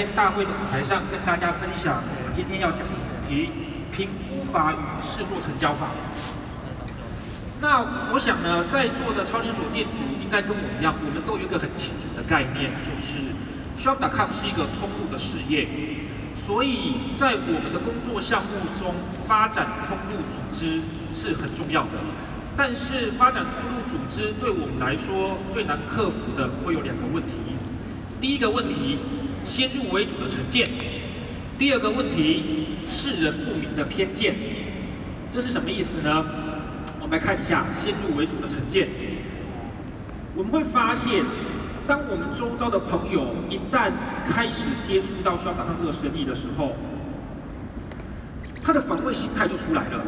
天大会的舞台上跟大家分享我们今天要讲的主题——评估法与试做成交法。那我想呢，在座的超连锁店主应该跟我一样，我们都有一个很清楚的概念，就是 Shop.com 是一个通路的事业，所以在我们的工作项目中，发展通路组织是很重要的。但是发展通路组织对我们来说最难克服的会有两个问题。第一个问题，先入为主的成见；第二个问题，世人不明的偏见。这是什么意思呢？我们来看一下先入为主的成见。我们会发现，当我们周遭的朋友一旦开始接触到需要打上这个生意的时候，他的防卫心态就出来了。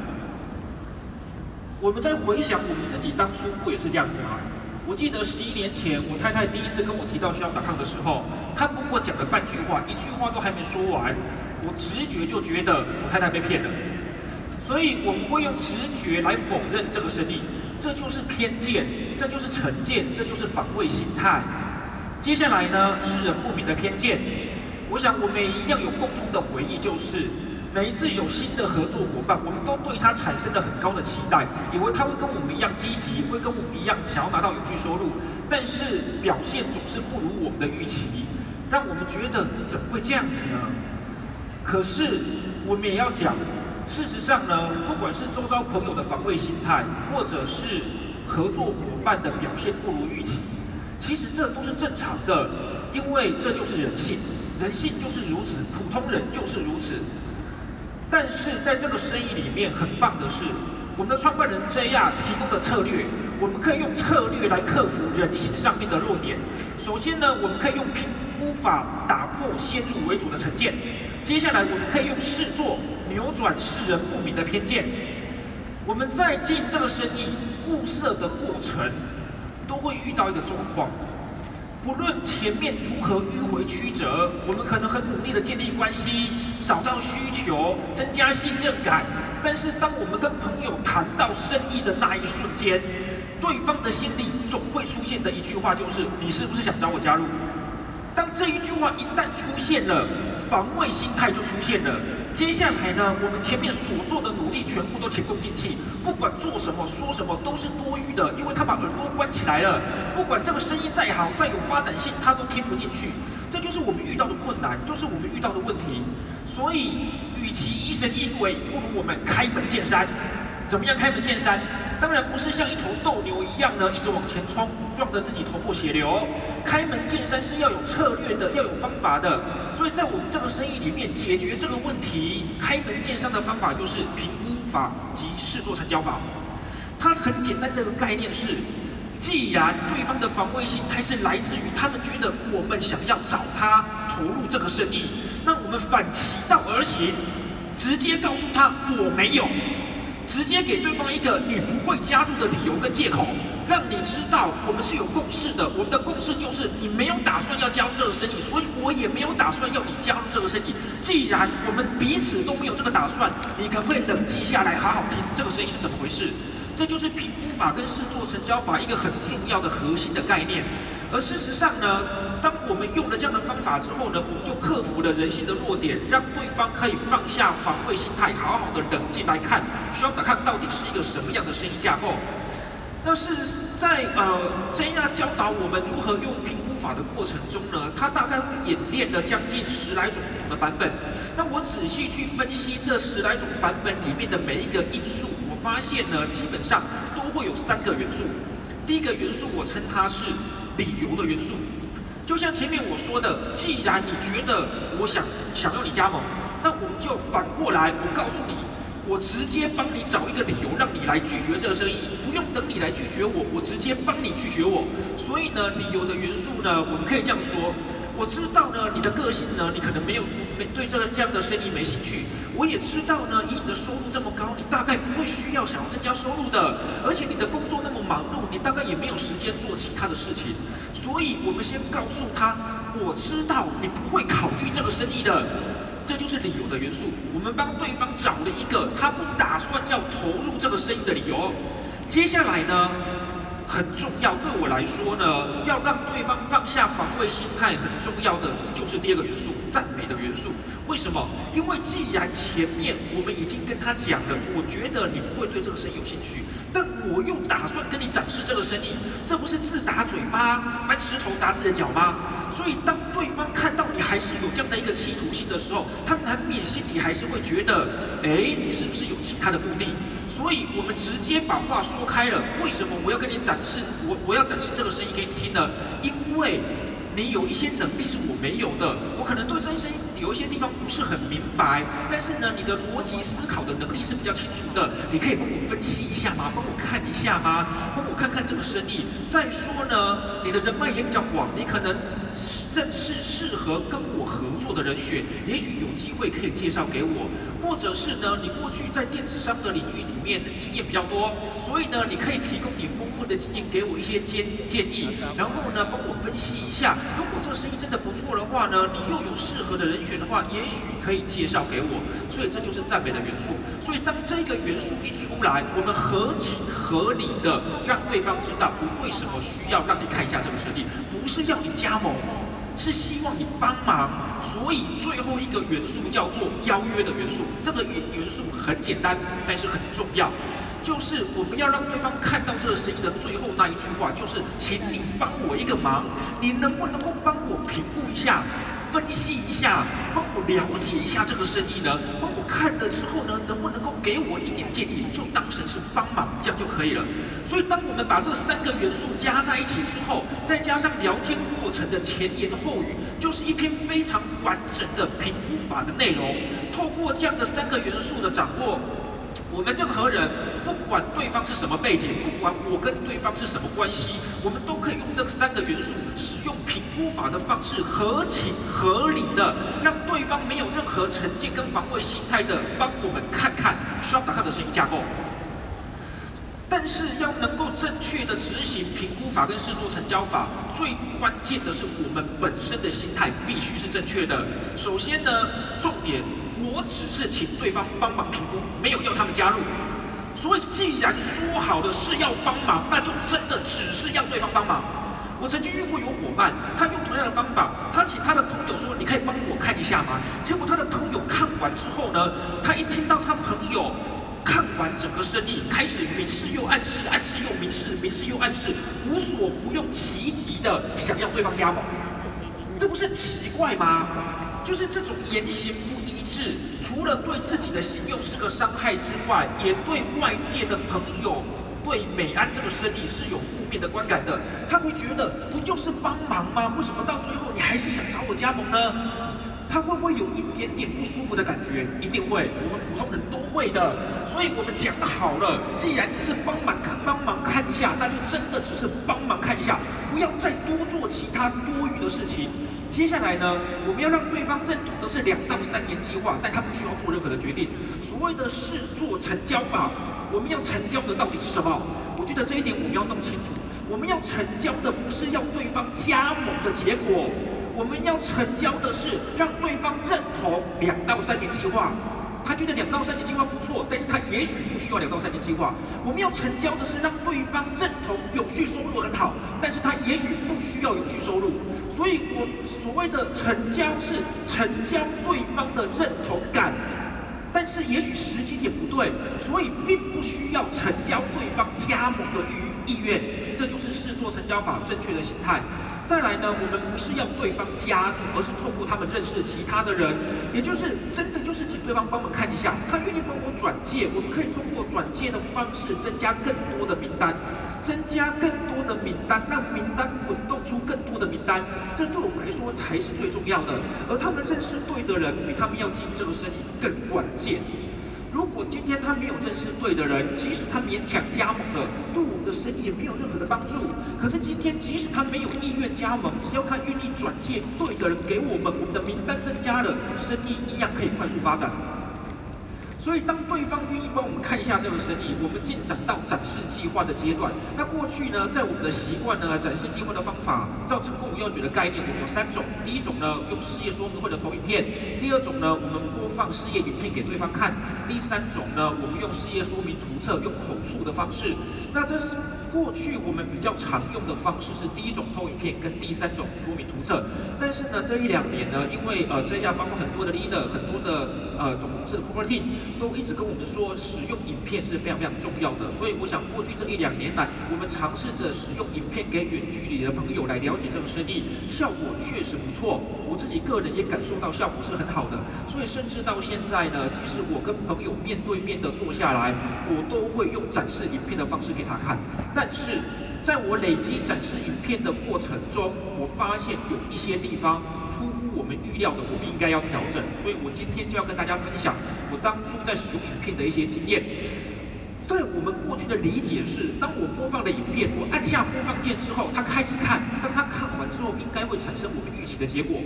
我们在回想我们自己当初不也是这样子吗？我记得十一年前，我太太第一次跟我提到需要打抗的时候，她跟我讲了半句话，一句话都还没说完，我直觉就觉得我太太被骗了。所以我们会用直觉来否认这个生意，这就是偏见，这就是成见，这就是防卫心态。接下来呢，是人不明的偏见，我想我们一样有共通的回忆，就是每一次有新的合作伙伴，我们都对他产生了很高的期待，以为他会跟我们一样积极，会跟我们一样想要拿到有趣收入，但是表现总是不如我们的预期，让我们觉得怎么会这样子呢？可是我们也要讲。事实上呢，不管是周遭朋友的防卫心态，或者是合作伙伴的表现不如预期，其实这都是正常的，因为这就是人性，人性就是如此，普通人就是如此。但是在这个生意里面，很棒的是，我们的创办人 JR 提供的策略，我们可以用策略来克服人性上面的弱点。首先呢，我们可以用评估法打破先入为主的成见，接下来我们可以用试做。扭转世人不明的偏见。我们在进这个生意物色的过程，都会遇到一个状况。不论前面如何迂回曲折，我们可能很努力的建立关系，找到需求，增加信任感。但是当我们跟朋友谈到生意的那一瞬间，对方的心里总会出现的一句话就是：你是不是想找我加入？当这一句话一旦出现了，防卫心态就出现了。接下来呢，我们前面所做的努力全部都前功尽弃，不管做什么说什么都是多余的，因为他把耳朵关起来了。不管这个生意再好再有发展性，他都听不进去。是我们遇到的困难，就是我们遇到的问题。所以，与其疑神疑鬼，不如我们开门见山。怎么样开门见山？当然不是像一头斗牛一样呢，一直往前冲，撞得自己头破血流。开门见山是要有策略的，要有方法的。所以在我们这个生意里面，解决这个问题，开门见山的方法就是评估法及试做成交法。它很简单，这个概念是：既然对方的防卫心态是来自于他们觉得我们想要找他投入这个生意，那我们反其道而行，直接告诉他我没有。直接给对方一个你不会加入的理由跟借口，让你知道我们是有共识的。我们的共识就是你没有打算要加入这个生意，所以我也没有打算要你加入这个生意。既然我们彼此都没有这个打算，你可不可以冷静下来，好好听这个生意是怎么回事？这就是评估法跟试做成交法一个很重要的核心的概念。而事实上呢，当我们用了这样的方法之后呢，我们就克服了人性的弱点，让对方可以放下防卫心态，好好的冷静来看，需要打看到底是一个什么样的生意架构。那是在呃这样教导我们如何用评估法的过程中呢，它大概会演练了将近十来种不同的版本。那我仔细去分析这十来种版本里面的每一个因素，发现呢，基本上都会有三个元素。第一个元素，我称它是。理由的元素，就像前面我说的，既然你觉得我想想要你加盟，那我们就反过来，我告诉你，我直接帮你找一个理由，让你来拒绝这个生意，不用等你来拒绝我，我直接帮你拒绝我。所以呢，理由的元素呢，我们可以这样说。我知道呢，你的个性呢，你可能没有没对这个这样的生意没兴趣。我也知道呢，以你的收入这么高，你大概不会需要想要增加收入的。而且你的工作那么忙碌，你大概也没有时间做其他的事情。所以，我们先告诉他，我知道你不会考虑这个生意的，这就是理由的元素。我们帮对方找了一个他不打算要投入这个生意的理由。接下来呢？很重要，对我来说呢，要让对方放下防卫心态，很重要的就是第二个元素赞美的元素。为什么？因为既然前面我们已经跟他讲了，我觉得你不会对这个生意有兴趣，但我又打算跟你展示这个生意，这不是自打嘴巴、搬石头砸自己的脚吗？所以当对方看到你还是有这样的一个企图心的时候，他难免心里还是会觉得，哎，你是不是有其他的目的？所以我们直接把话说开了。为什么我要跟你展示？我我要展示这个生意给你听呢？因为。你有一些能力是我没有的，我可能对这些有一些地方不是很明白，但是呢，你的逻辑思考的能力是比较清楚的，你可以帮我分析一下吗？帮我看一下吗？帮我看看这个生意。再说呢，你的人脉也比较广，你可能认识适合跟我合作的人选，也许有机会可以介绍给我，或者是呢，你过去在电子商的领域里面经验比较多，所以呢，你可以提供你丰富的经验给我一些建建议，然后呢，帮我分析一下。如果这个生意真的不错的话呢，你又有适合的人选的话，也许可以介绍给我。所以这就是赞美的元素。所以当这个元素一出来，我们合情合理的让对方知道我为什么需要让你看一下这个生意，不是要你加盟，是希望你帮忙。所以最后一个元素叫做邀约的元素。这个元元素很简单，但是很重要。就是我们要让对方看到这个生意的最后那一句话，就是请你帮我一个忙，你能不能够帮我评估一下、分析一下，帮我了解一下这个生意呢？帮我看了之后呢，能不能够给我一点建议，就当成是帮忙，这样就可以了。所以，当我们把这三个元素加在一起之后，再加上聊天过程的前言后语，就是一篇非常完整的评估法的内容。透过这样的三个元素的掌握。我们任何人，不管对方是什么背景，不管我跟对方是什么关系，我们都可以用这三个元素，使用评估法的方式，合情合理的让对方没有任何成见跟防卫心态的帮我们看看需要打开的声音架构。但是要能够正确的执行评估法跟试作成交法，最关键的是我们本身的心态必须是正确的。首先呢，重点。我只是请对方帮忙评估，没有要他们加入。所以既然说好的是要帮忙，那就真的只是要对方帮忙。我曾经遇过有伙伴，他用同样的方法，他请他的朋友说：“你可以帮我看一下吗？”结果他的朋友看完之后呢，他一听到他朋友看完整个生意，开始明示又暗示，暗示又明示，明示又暗示，无所不用其极的想要对方加盟，这不是奇怪吗？就是这种言行不 是除了对自己的信用是个伤害之外，也对外界的朋友对美安这个生意是有负面的观感的。他会觉得不就是帮忙吗？为什么到最后你还是想找我加盟呢？他会不会有一点点不舒服的感觉？一定会，我们普通人都会的。所以我们讲好了，既然只是帮忙看帮忙看一下，那就真的只是帮忙看一下，不要再多做其他多余的事情。接下来呢，我们要让对方认同的是两到三年计划，但他不需要做任何的决定。所谓的试做成交法，我们要成交的到底是什么？我觉得这一点我们要弄清楚。我们要成交的不是要对方加盟的结果，我们要成交的是让对方认同两到三年计划。他觉得两到三年计划不错，但是他也许不需要两到三年计划。我们要成交的是让对方认同有序收入很好，但是他也许不需要有序收入。所以我所谓的成交是成交对方的认同感，但是也许时机点不对，所以并不需要成交对方加盟的意意愿。这就是试做成交法正确的心态。再来呢，我们不是要对方加入，而是透过他们认识其他的人，也就是真的就是请对方帮忙看一下，他愿意帮我转介，我们可以通过转介的方式增加更多的名单，增加更多的名单，让名单滚动出更多的名单，这对我们来说才是最重要的。而他们认识对的人，比他们要进这个生意更关键。如果今天他没有认识对的人，即使他勉强加盟了，对我们的生意也没有任何的帮助。可是今天，即使他没有意愿加盟，只要他愿意转介对的人给我们，我们的名单增加了，生意一样可以快速发展。所以，当对方愿意帮我们看一下这个生意，我们进展到展示计划的阶段。那过去呢，在我们的习惯呢，展示计划的方法，照成功五要诀的概念，我们有三种。第一种呢，用事业说明会的投影片；第二种呢，我们播放事业影片给对方看；第三种呢，我们用事业说明图册，用口述的方式。那这是。过去我们比较常用的方式是第一种投影片跟第三种说明图册，但是呢这一两年呢，因为呃这样包括很多的 leader、很多的呃总公司的 corporate team 都一直跟我们说，使用影片是非常非常重要的。所以我想过去这一两年来，我们尝试着使用影片给远距离的朋友来了解这个生意，效果确实不错。我自己个人也感受到效果是很好的。所以甚至到现在呢，即使我跟朋友面对面的坐下来，我都会用展示影片的方式给他看。但是，在我累积展示影片的过程中，我发现有一些地方出我们预料的，我们应该要调整。所以我今天就要跟大家分享我当初在使用影片的一些经验。在我们过去的理解是，当我播放的影片，我按下播放键之后，它开始看，当它看完之后，应该会产生我们预期的结果。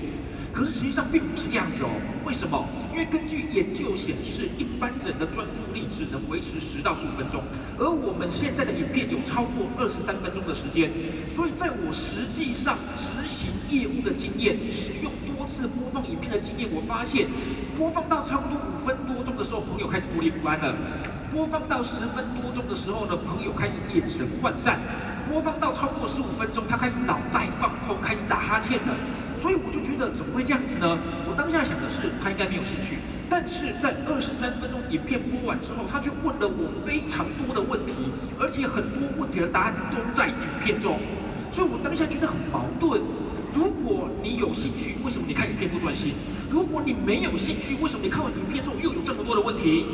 可是实际上并不是这样子哦。为什么？因为根据研究显示，一般人的专注力只能维持十到十五分钟，而我们现在的影片有超过二十三分钟的时间。所以在我实际上执行业务的经验，使用多次播放影片的经验，我发现播放到差不多五分多钟的时候，朋友开始坐立不安了。播放到十分多钟的时候呢，朋友开始眼神涣散；播放到超过十五分钟，他开始脑袋放空，开始打哈欠了。所以我就觉得怎么会这样子呢？我当下想的是他应该没有兴趣，但是在二十三分钟影片播完之后，他却问了我非常多的问题，而且很多问题的答案都在影片中。所以我当下觉得很矛盾。如果你有兴趣，为什么你看影片不专心？如果你没有兴趣，为什么你看完影片之后又有这么多的问题？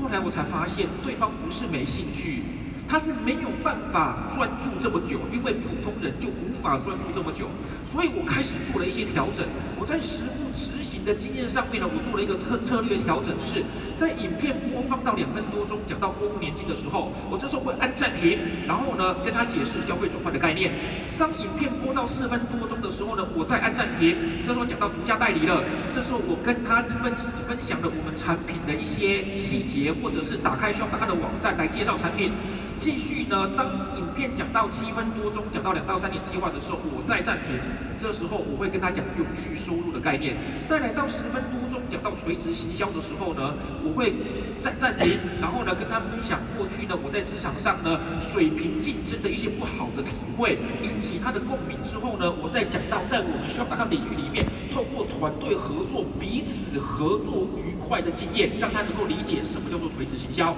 后来我才发现，对方不是没兴趣，他是没有办法专注这么久，因为普通人就无法专注这么久。所以我开始做了一些调整。我在实物执行的经验上面呢，我做了一个策策略调整，是在影片播放到两分多钟，讲到购物年金的时候，我这时候会按暂停，然后呢跟他解释消费转换的概念。当影片播到四分多钟的时候呢，我再按暂停。这时候讲到独家代理了，这时候我跟他分分享了我们产品的一些细节，或者是打开需要打开的网站来介绍产品。继续呢，当影片讲到七分多钟，讲到两到三年计划的时候，我再暂停。这时候我会跟他讲永续收入的概念。再来到十分多钟，讲到垂直行销的时候呢，我会再暂停，然后呢跟他分享过去呢我在职场上呢水平竞争的一些不好的体会，引起他的共鸣之后呢，我再讲到在我们需要达到领域里面，透过团队合作、彼此合作愉快的经验，让他能够理解什么叫做垂直行销。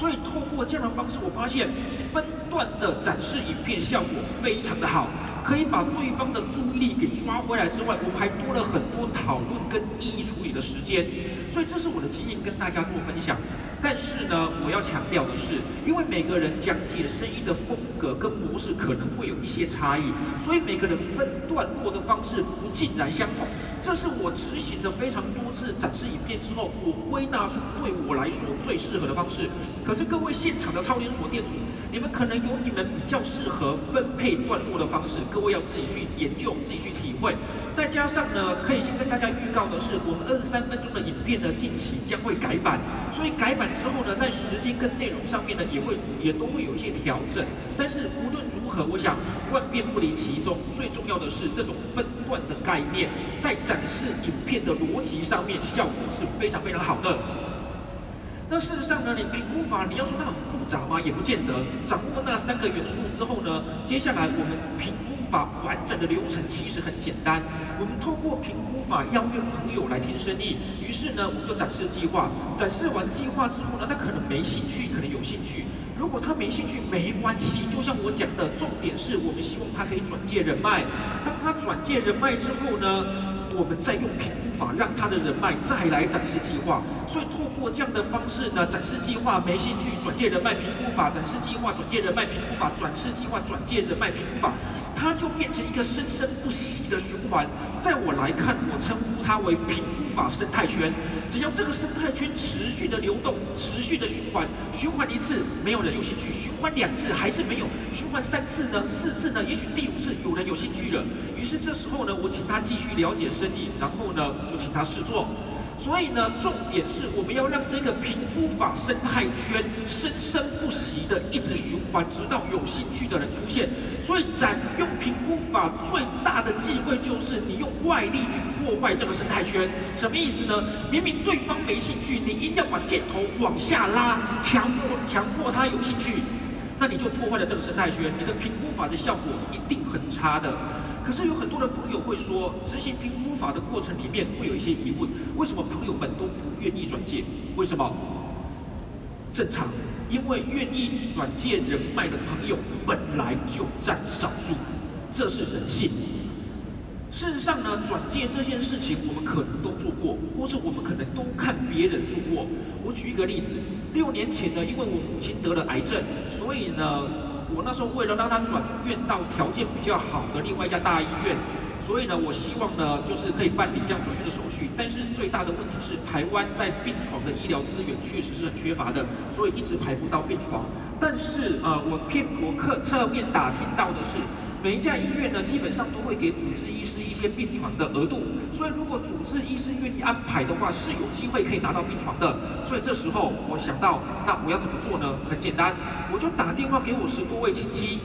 所以透过这样的方式，我发现分段的展示影片效果非常的好，可以把对方的注意力给抓回来之外，我们还多了很多讨论跟意义处理的时间。所以这是我的经验跟大家做分享。但是呢，我要强调的是，因为每个人讲解生意的风格跟模式可能会有一些差异，所以每个人分段落的方式不尽然相同。这是我执行的非常多次展示影片之后，我归纳出对我来说最适合的方式。可是各位现场的超连锁店主，你们可能有你们比较适合分配段落的方式，各位要自己去研究，自己去体会。再加上呢，可以先跟大家预告的是，我们二十三分钟的影片呢，近期将会改版，所以改版。之后呢，在时间跟内容上面呢，也会也都会有一些调整。但是无论如何，我想万变不离其宗，最重要的是这种分段的概念，在展示影片的逻辑上面，效果是非常非常好的。那事实上呢，你评估法你要说它很复杂吗？也不见得。掌握那三个元素之后呢，接下来我们评估法完整的流程其实很简单。我们透过评估法邀约朋友来听生意，于是呢，我们就展示计划。展示完计划之后呢，他可能没兴趣，可能有兴趣。如果他没兴趣，没关系。就像我讲的，重点是我们希望他可以转介人脉。当他转介人脉之后呢，我们再用评。法让他的人脉再来展示计划，所以透过这样的方式呢，展示计划没兴趣，转介人脉评估法，展示计划转介人脉评估法，转示计划转介人脉评估法，它就变成一个生生不息的循环。在我来看，我称呼它为评估法生态圈。只要这个生态圈持续的流动，持续的循环，循环一次没有人有兴趣，循环两次还是没有，循环三次呢，四次呢，也许第五次有人有兴趣了。于是这时候呢，我请他继续了解生意，然后呢。就请他试做，所以呢，重点是我们要让这个评估法生态圈生生不息的一直循环，直到有兴趣的人出现。所以，展用评估法最大的忌讳就是你用外力去破坏这个生态圈。什么意思呢？明明对方没兴趣，你硬要把箭头往下拉，强迫强迫他有兴趣。那你就破坏了这个生态圈，你的评估法的效果一定很差的。可是有很多的朋友会说，执行评估法的过程里面会有一些疑问，为什么朋友们都不愿意转介？为什么？正常，因为愿意转介人脉的朋友本来就占少数，这是人性。事实上呢，转介这件事情我们可能都做过，或是我们可能都看别人做过。我举一个例子，六年前呢，因为我母亲得了癌症，所以呢，那时候为了让他转院到条件比较好的另外一家大医院，所以呢，我希望呢，就是可以办理这样转院的手续。但是最大的问题是，台湾在病床的医疗资源确实是很缺乏的，所以一直排不到病床。但是呃，我片我客侧面打听到的是。每一家医院呢，基本上都会给主治医师一些病床的额度，所以如果主治医师愿意安排的话，是有机会可以拿到病床的。所以这时候我想到，那我要怎么做呢？很简单，我就打电话给我十多位亲戚。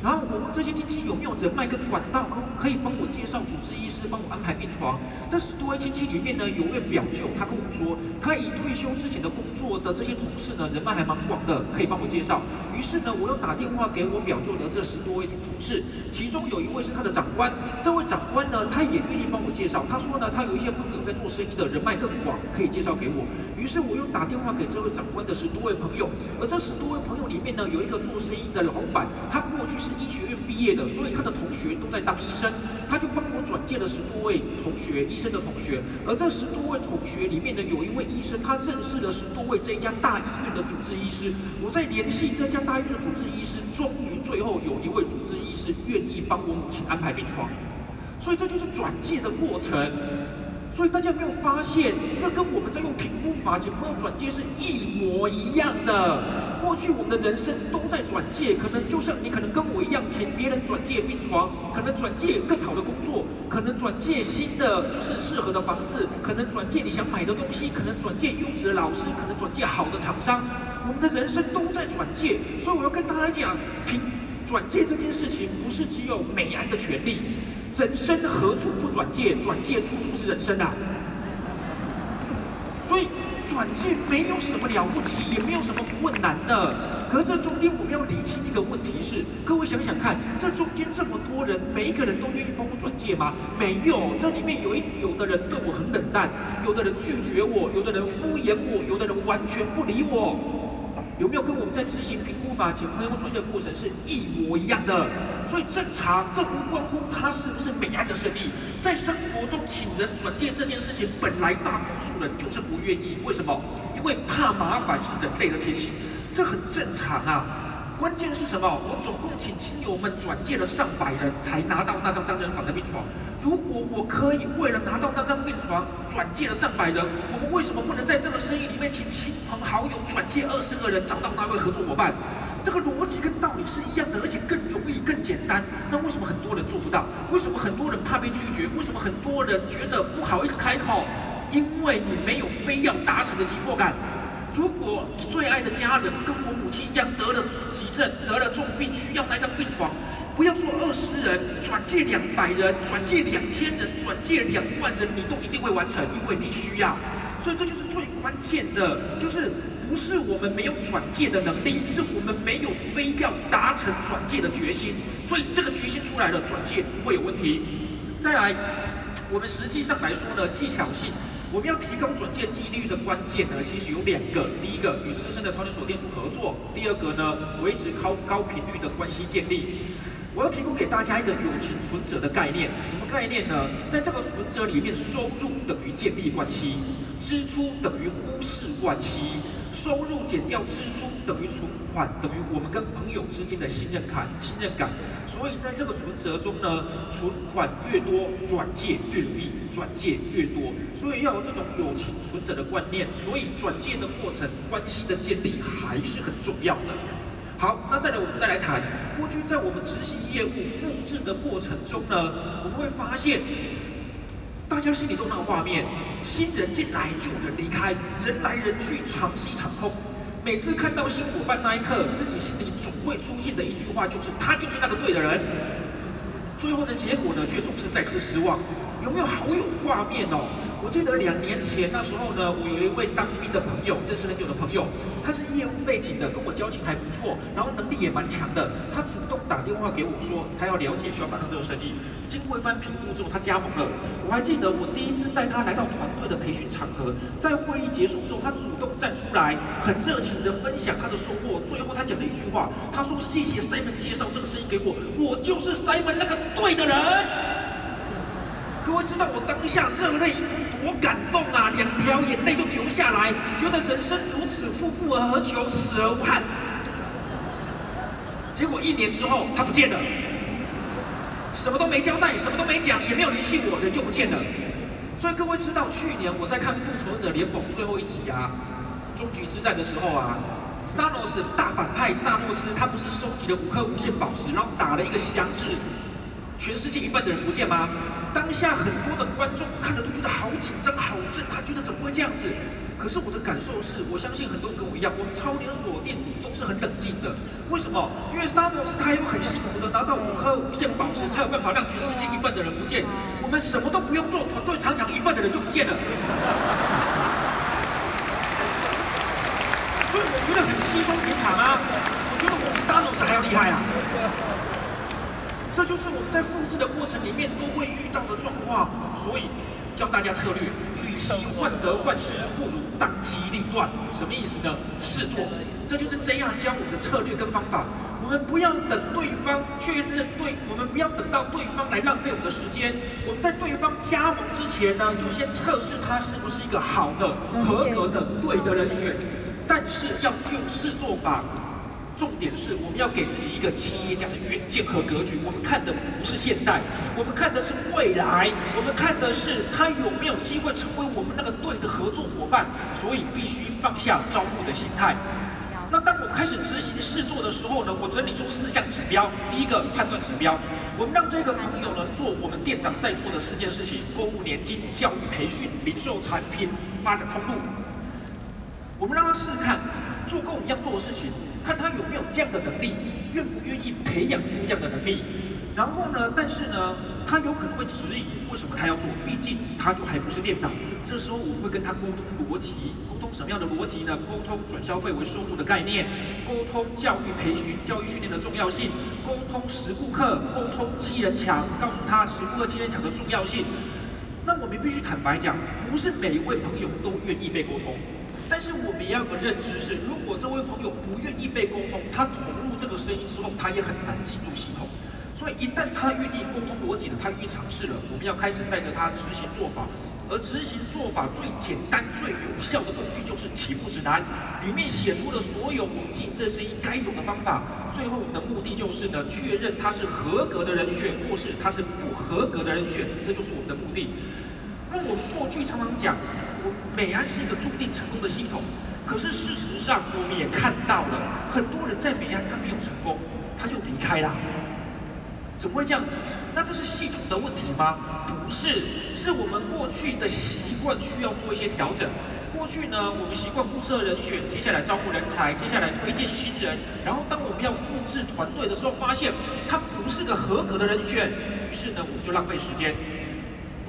然后我问这些亲戚有没有人脉跟管道，可可以帮我介绍主治医师，帮我安排病床。这十多位亲戚里面呢，有位表舅，他跟我说，他以退休之前的工作的这些同事呢，人脉还蛮广的，可以帮我介绍。于是呢，我又打电话给我表舅的这十多位同事，其中有一位是他的长官，这位长官呢，他也愿意帮我介绍。他说呢，他有一些朋友在做生意的人脉更广，可以介绍给我。于是我又打电话给这位长官的十多位朋友，而这十多位朋友里面呢，有一个做生意的老板，他过去是。医学院毕业的，所以他的同学都在当医生，他就帮我转介了十多位同学，医生的同学。而这十多位同学里面呢，有一位医生，他认识了十多位这一家大医院的主治医师。我在联系这家大医院的主治医师，终于最后有一位主治医师愿意帮我母亲安排病床。所以这就是转介的过程。所以大家没有发现，这跟我们在用评估法请朋友转介是一模一样的。过去我们的人生都在转介，可能就像你可能跟我一样，请别人转介病床，可能转介更好的工作，可能转介新的就是适合的房子，可能转介你想买的东西，可能转介优质的老师，可能转介好的厂商。我们的人生都在转介，所以我要跟大家讲，评转介这件事情不是只有美安的权利。人生何处不转介？转介处处是人生啊！所以转介没有什么了不起，也没有什么困难的。可是这中间我们要理清一个问题是：各位想想看，这中间这么多人，每一个人都愿意帮我转介吗？没有，这里面有一有的人对我很冷淡，有的人拒绝我，有的人敷衍我，有的人完全不理我。有没有跟我们在执行评估法请朋友转介的过程是一模一样的？所以正常，这无关乎他是不是美案的生意。在生活中，请人转介这件事情，本来大多数人就是不愿意。为什么？因为怕麻烦是人类的天性，这很正常啊。关键是什么？我总共请亲友们转介了上百人才拿到那张单人房的病床。如果我可以为了拿到那张病床转介了上百人，我们为什么不能在这个生意里面请亲朋好友转介二十个人找到那位合作伙伴？这个逻辑跟道理是一样的，而且更容易、更简单。那为什么很多人做不到？为什么很多人怕被拒绝？为什么很多人觉得不好意思开口？因为你没有非要达成的紧迫感。如果你最爱的家人跟我母亲一样得了急症、得了重病，需要那张病床，不要说二十人，转借两百人、转借两千人、转借两万人，你都一定会完成，因为你需要。所以这就是最关键的，就是不是我们没有转借的能力，是我们没有非要达成转借的决心。所以这个决心出来了，转借不会有问题。再来，我们实际上来说呢，技巧性。我们要提高转介几率的关键呢，其实有两个。第一个，与资深的超连锁店主合作；第二个呢，维持高高频率的关系建立。我要提供给大家一个友情存折的概念，什么概念呢？在这个存折里面，收入等于建立关系，支出等于忽视关系。收入减掉支出等于存款，等于我们跟朋友之间的信任感。信任感，所以在这个存折中呢，存款越多，转借越容易，转借越多，所以要有这种友情存折的观念。所以转借的过程，关系的建立还是很重要的。好，那再来我们再来谈，过去在我们执行业务复制的过程中呢，我们会发现。大家心里都那个画面，新人进来旧人离开，人来人去，场戏场空。每次看到新伙伴那一刻，自己心里总会出现的一句话就是：“他就是那个对的人。”最后的结果呢，却总是再次失望。有没有好有画面哦？我记得两年前那时候呢，我有一位当兵的朋友，认识很久的朋友，他是业务背景的，跟我交情还不错，然后能力也蛮强的。他主动打电话给我说，他要了解需要帮上这个生意。经过一番评估之后，他加盟了。我还记得我第一次带他来到团队的培训场合，在会议结束之后，他主动站出来，很热情的分享他的收获。最后他讲了一句话，他说：“谢谢 Simon 介绍这个生意给我，我就是 Simon 那个对的人。”各位知道我当下热泪我感动啊，两条眼泪就流下来，觉得人生如此，夫复何求，死而无憾。结果一年之后，他不见了，什么都没交代，什么都没讲，也没有联系我，人就不见了。所以各位知道，去年我在看《复仇者联盟》最后一集啊，终局之战的时候啊，萨诺斯大反派萨诺斯，他不是收集了五颗无限宝石，然后打了一个响指，全世界一半的人不见吗？当下很多的观众看着都觉得好紧张、好震撼，觉得怎么会这样子？可是我的感受是，我相信很多人跟我一样，我们超连锁店主都是很冷静的。为什么？因为沙漠是他要很辛苦的拿到五颗无限宝石，才有办法让全世界一半的人不见。我们什么都不用做，团队常常一半的人就不见了。所以我觉得很稀松平常啊。我觉得我比沙漠还要厉害啊。这就是我们在复制的过程里面都会遇到的状况，所以教大家策略，与其患得患失，不如当机立断。什么意思呢？试做，这就是这样教我们的策略跟方法。我们不要等对方确认对，我们不要等到对方来浪费我们的时间。我们在对方加盟之前呢，就先测试他是不是一个好的、合格的、对的人选。但是要用试做法。重点是，我们要给自己一个企业家的远见和格局。我们看的不是现在，我们看的是未来。我们看的是他有没有机会成为我们那个对的合作伙伴。所以必须放下招募的心态。那当我开始执行试做的时候呢，我整理出四项指标。第一个判断指标，我们让这个朋友呢做我们店长在做的四件事情：购物年金、教育培训、零售产品、发展通路。我们让他试试看，做跟我们一样做的事情。看他有没有这样的能力，愿不愿意培养出这样的能力。然后呢，但是呢，他有可能会质疑为什么他要做，毕竟他就还不是店长。这时候我会跟他沟通逻辑，沟通什么样的逻辑呢？沟通转消费为收入的概念，沟通教育培训、教育训练的重要性，沟通十顾客，沟通七人墙，告诉他十顾客七人墙的重要性。那我们必须坦白讲，不是每一位朋友都愿意被沟通。但是我们也要有个认知是，如果这位朋友不愿意被沟通，他投入这个生意之后，他也很难进入系统。所以一旦他愿意沟通逻辑的，他愿意尝试了，我们要开始带着他执行做法。而执行做法最简单、最有效的工具就是起步指南，里面写出了所有我们进这生意该有的方法。最后我们的目的就是呢，确认他是合格的人选，或是他是不合格的人选，这就是我们的目的。那我们过去常常讲。美安是一个注定成功的系统，可是事实上我们也看到了，很多人在美安他没有成功，他就离开了。怎么会这样子？那这是系统的问题吗？不是，是我们过去的习惯需要做一些调整。过去呢，我们习惯物色人选，接下来招募人才，接下来推荐新人，然后当我们要复制团队的时候，发现他不是个合格的人选，于是呢，我们就浪费时间。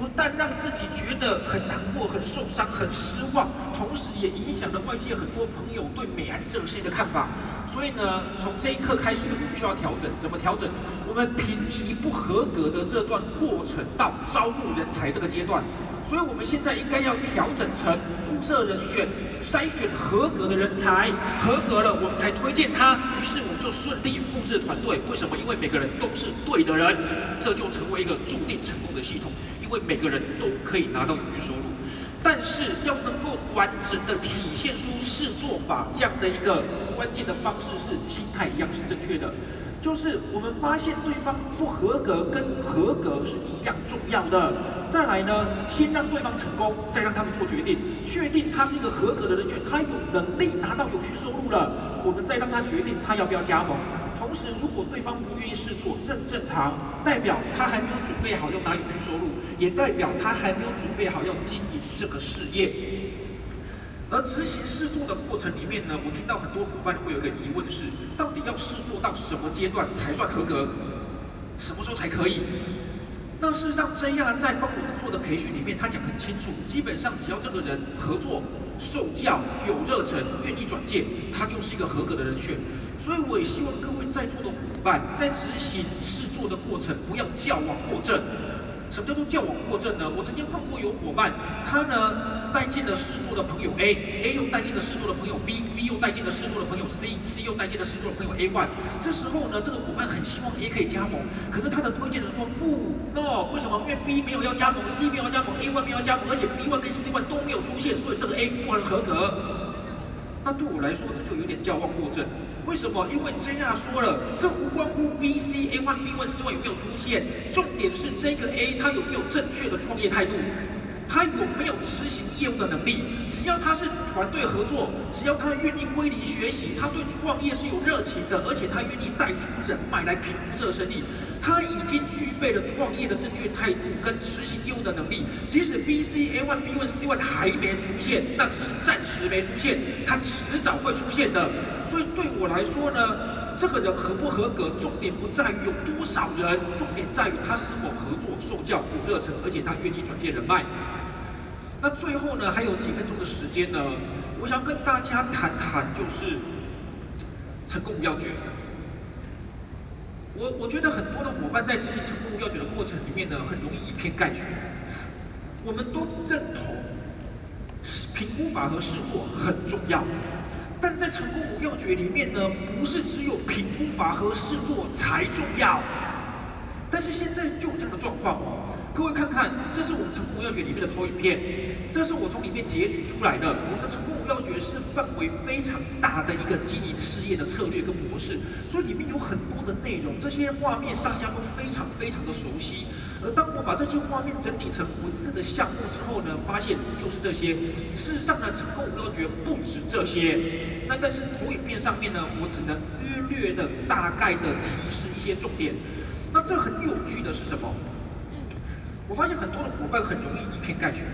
不但让自己觉得很难过、很受伤、很失望，同时也影响了外界很多朋友对美安这个事业的看法。所以呢，从这一刻开始，我们需要调整。怎么调整？我们平移不合格的这段过程到招募人才这个阶段。所以我们现在应该要调整成物色人选、筛选合格的人才，合格了我们才推荐他。于是我们就顺利复制团队。为什么？因为每个人都是对的人，这就成为一个注定成功的系统。为每个人都可以拿到永续收入，但是要能够完整的体现出试做法这样的一个关键的方式是心态一样是正确的，就是我们发现对方不合格跟合格是一样重要的。再来呢，先让对方成功，再让他们做决定，确定他是一个合格的人选，他有能力拿到永续收入了，我们再让他决定他要不要加盟。同时，如果对方不愿意试做，正正常，代表他还没有准备好要拿永续收入，也代表他还没有准备好要经营这个事业。而执行试做的过程里面呢，我听到很多伙伴会有一个疑问是：到底要试做到什么阶段才算合格？什么时候才可以？那事实上，JR 在帮我们做的培训里面，他讲很清楚，基本上只要这个人合作、受教、有热忱、愿意转介，他就是一个合格的人选。所以我也希望各位在座的伙伴，在执行试做的过程，不要矫枉过正。什么叫做矫枉过正呢？我曾经碰过有伙伴，他呢带进了试做的朋友 A，A 又带进了试做的朋友 B，B 又带进了试做的朋友 C，C 又带进了试做的朋友 A one。这时候呢，这个伙伴很希望 A 可以加盟，可是他的推荐人说不，no，为什么？因为 B 没有要加盟，C 没有要加盟，A one 没有要加盟，而且 B one 跟 C one 都没有出现，所以这个 A 不能合格。那对我来说，这就有点矫枉过正。为什么？因为 JR 说了，这无关乎 B、C、A one、B one、C one 有没有出现，重点是这个 A 他有没有正确的创业态度。他有没有执行业务的能力？只要他是团队合作，只要他愿意归零学习，他对创业是有热情的，而且他愿意带出人脉来评估这个生意，他已经具备了创业的正确态度跟执行业务的能力。即使 B、C、A one、B one、C one 还没出现，那只是暂时没出现，他迟早会出现的。所以对我来说呢，这个人合不合格，重点不在于有多少人，重点在于他是否合作、受教、有热忱，而且他愿意转介人脉。那最后呢，还有几分钟的时间呢，我想跟大家谈谈，就是成功五要诀。我我觉得很多的伙伴在执行成功五要诀的过程里面呢，很容易以偏概全。我们都认同评估法和试错很重要，但在成功五要诀里面呢，不是只有评估法和试错才重要。但是现在就这样的状况。各位看看，这是我们成功要诀里面的投影片，这是我从里面截取出来的。我们的成功要诀是范围非常大的一个经营事业的策略跟模式，所以里面有很多的内容，这些画面大家都非常非常的熟悉。而当我把这些画面整理成文字的项目之后呢，发现就是这些。事实上呢，成功要诀不止这些。那但是投影片上面呢，我只能约略的、大概的提示一些重点。那这很有趣的是什么？我发现很多的伙伴很容易以偏概全。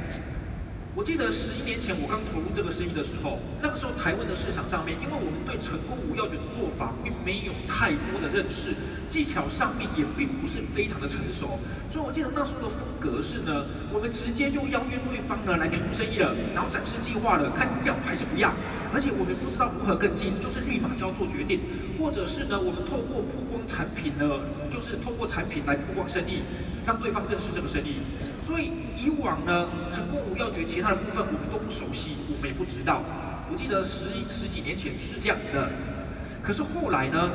我记得十一年前我刚投入这个生意的时候，那个时候台湾的市场上面，因为我们对成功无要诀的做法并没有太多的认识，技巧上面也并不是非常的成熟，所以我记得那时候的风格是呢，我们直接就邀约对方呢来评生意了，然后展示计划了，看要还是不要，而且我们不知道如何跟进，就是立马就要做决定，或者是呢，我们透过曝光产品呢，就是透过产品来曝光生意。让对方认识这个生意，所以以往呢，成功五要诀其他的部分我们都不熟悉，我们也不知道。我记得十十几年前是这样子的，可是后来呢，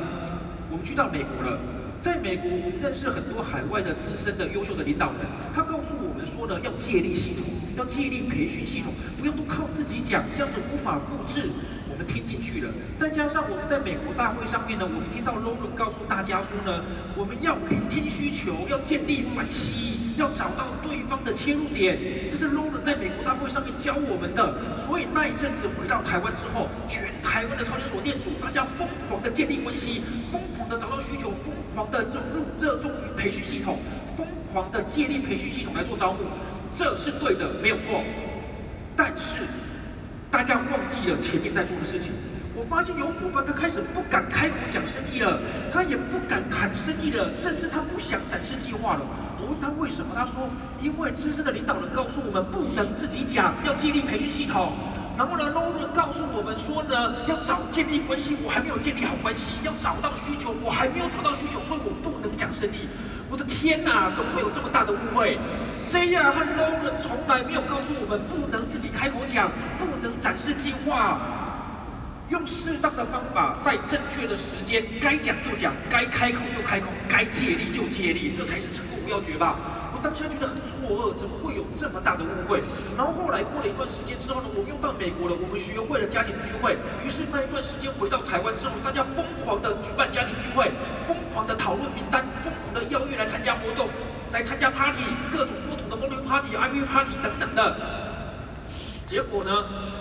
我们去到美国了，在美国我们认识很多海外的资深的优秀的领导人，他告诉我们说呢，要借力系统，要借力培训系统，不要都靠自己讲，这样子无法复制。我们听进去了，再加上我们在美国大会上面呢，我们听到罗文告诉大家说呢，我们要聆听需求，要建立关系，要找到对方的切入点，这是 Loren 在美国大会上面教我们的。所以那一阵子回到台湾之后，全台湾的超连锁店主，大家疯狂的建立关系，疯狂的找到需求，疯狂的融入热衷于培训系统，疯狂的建立培训系统来做招募，这是对的，没有错。但是。大家忘记了前面在做的事情。我发现有伙伴他开始不敢开口讲生意了，他也不敢谈生意了，甚至他不想展示计划了。他为什么，他说因为资深的领导人告诉我们不能自己讲，要建立培训系统。然后呢 l o r e 告诉我们说呢，要找建立关系，我还没有建立好关系；要找到需求，我还没有找到需求，所以我不能讲生意。我的天哪，怎么会有这么大的误会？JR 和 Loren 从来没有告诉我们不能自己开口讲，不能展示计划，用适当的方法，在正确的时间，该讲就讲，该开口就开口，该借力就借力，这才是成要诀吧？我当下觉得很错愕，怎么会有这么大的误会？然后后来过了一段时间之后呢，我们又到美国了，我们学会了家庭聚会，于是那一段时间回到台湾之后，大家疯狂的举办家庭聚会，疯狂的讨论名单，疯狂的邀约来参加活动。来参加 party，各种不同的 morning party、IPU party 等等的，结果呢，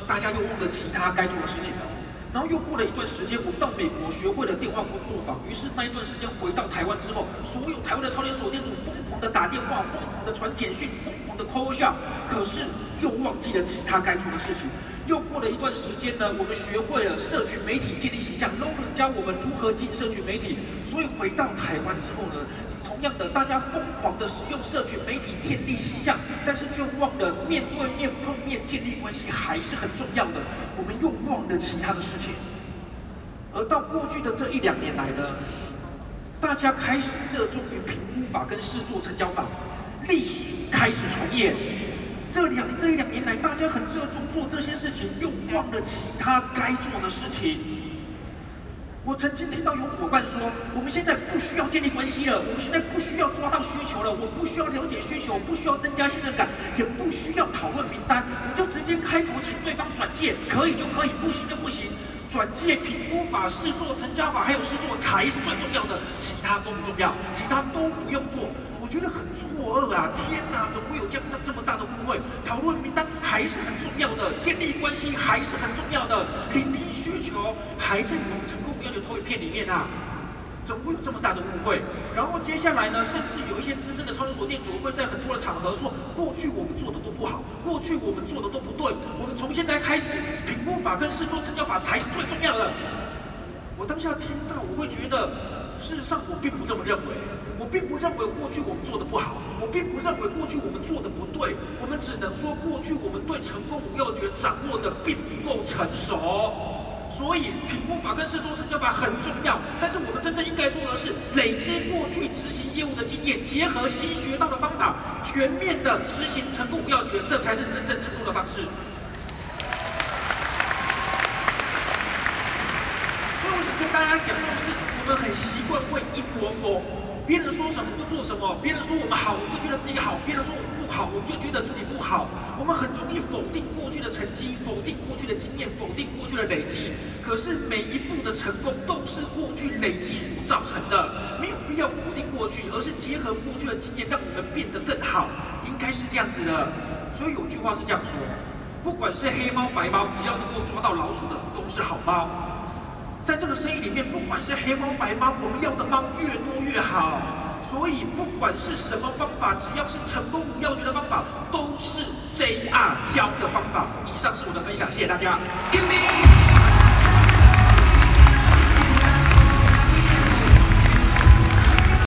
大家又忘了其他该做的事情了。然后又过了一段时间，我到美国学会了电话工作坊，于是那一段时间回到台湾之后，所有台湾的超连锁店主疯狂的打电话，疯狂的传简讯，疯狂的 call 下可是又忘记了其他该做的事情。又过了一段时间呢，我们学会了社群媒体建立形象，Loren 教我们如何进社群媒体，所以回到台湾之后呢。样的，大家疯狂的使用社群媒体建立形象，但是却忘了面对面碰面建立关系还是很重要的。我们又忘了其他的事情。而到过去的这一两年来呢，大家开始热衷于评估法跟试做成交法，历史开始重演。这两这一两年来，大家很热衷做这些事情，又忘了其他该做的事情。我曾经听到有伙伴说，我们现在不需要建立关系了，我们现在不需要抓到需求了，我不需要了解需求，不需要增加信任感，也不需要讨论名单，我就直接开口请对方转介，可以就可以，不行就不行。转介、评估法、试做、成交法，还有试做才是最重要的，其他都不重要，其他都不用做。我觉得很错愕啊！天哪，怎么会有这样这么大的误会？讨论名单还是很重要的，建立关系还是很重要的，聆听需求还在我们成功要求投影片里面啊。怎么会有这么大的误会？然后接下来呢，甚至有一些资深的超连锁店主会在很多的场合说，过去我们做的都不好，过去我们做的都不对，我们从现在开始，评估法跟试做成交法才是最重要的。我当下听到，我会觉得，事实上我并不这么认为，我并不认为过去我们做的不好，我并不认为过去我们做的不对，我们只能说过去我们对成功五要诀掌握的并不够成熟。所以，评估法跟试做成交法很重要，但是我们真正应该做的是累积过去执行业务的经验，结合新学到的方法，全面的执行成功五要诀，这才是真正成功的方式。所以，我想跟大家讲的是，我们很习惯为一窝蜂。别人说什么就做什么，别人说我们好，我们就觉得自己好；别人说我们好，我们就觉得自己不好。我们很容易否定过去的成绩，否定过去的经验，否定过去的累积。可是每一步的成功都是过去累积所造成的，没有必要否定过去，而是结合过去的经验，让我们变得更好。应该是这样子的。所以有句话是这样说：不管是黑猫白猫，只要能够抓到老鼠的，都是好猫。在这个生意里面，不管是黑猫白猫，我们要的猫越多越好。所以不管是什么方法，只要是成功无要诀的方法，都是 JR 教的方法。以上是我的分享，谢谢大家。Give me